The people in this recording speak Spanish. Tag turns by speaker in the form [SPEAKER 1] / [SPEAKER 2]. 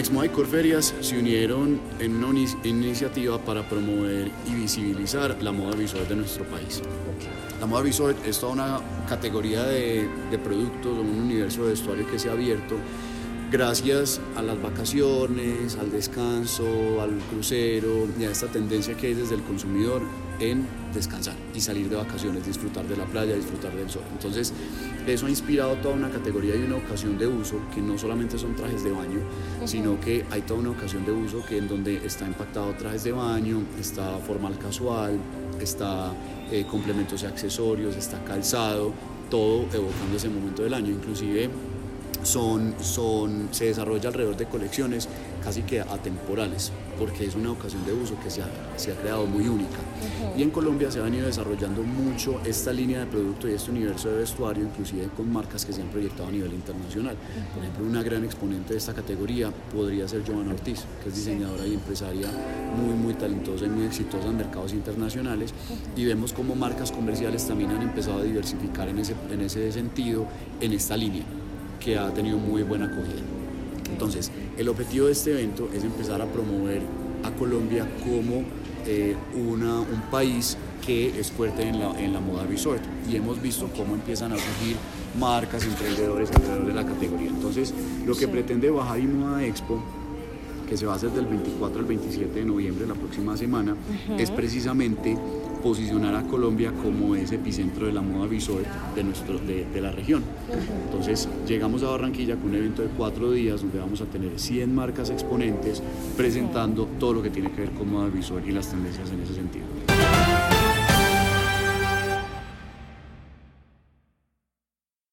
[SPEAKER 1] Exmoa y Corferias se unieron en una iniciativa para promover y visibilizar la moda visual de nuestro país. La moda visual es toda una categoría de, de productos, un universo de vestuario que se ha abierto gracias a las vacaciones, al descanso, al crucero y a esta tendencia que hay desde el consumidor en descansar y salir de vacaciones, disfrutar de la playa, disfrutar del sol. Entonces, eso ha inspirado toda una categoría y una ocasión de uso que no solamente son trajes de baño, sino que hay toda una ocasión de uso que en donde está impactado trajes de baño, está formal casual, está eh, complementos y accesorios, está calzado, todo evocando ese momento del año, inclusive son, son, se desarrolla alrededor de colecciones casi que atemporales, porque es una ocasión de uso que se ha, se ha creado muy única. Y en Colombia se ha venido desarrollando mucho esta línea de producto y este universo de vestuario, inclusive con marcas que se han proyectado a nivel internacional. Por ejemplo, una gran exponente de esta categoría podría ser Joana Ortiz, que es diseñadora y empresaria muy, muy talentosa y muy exitosa en mercados internacionales. Y vemos cómo marcas comerciales también han empezado a diversificar en ese, en ese sentido en esta línea que ha tenido muy buena acogida. Entonces, el objetivo de este evento es empezar a promover a Colombia como eh, una, un país que es fuerte en la, en la moda resort y hemos visto cómo empiezan a surgir marcas, emprendedores alrededor de la categoría. Entonces, lo que pretende Baja y Moda Expo que se va a hacer del 24 al 27 de noviembre, la próxima semana, es precisamente posicionar a Colombia como ese epicentro de la moda visual de, nuestro, de, la región. Entonces llegamos a Barranquilla con un evento de cuatro días donde vamos a tener 100 marcas exponentes presentando todo lo que tiene que ver con moda visual y las tendencias en ese sentido.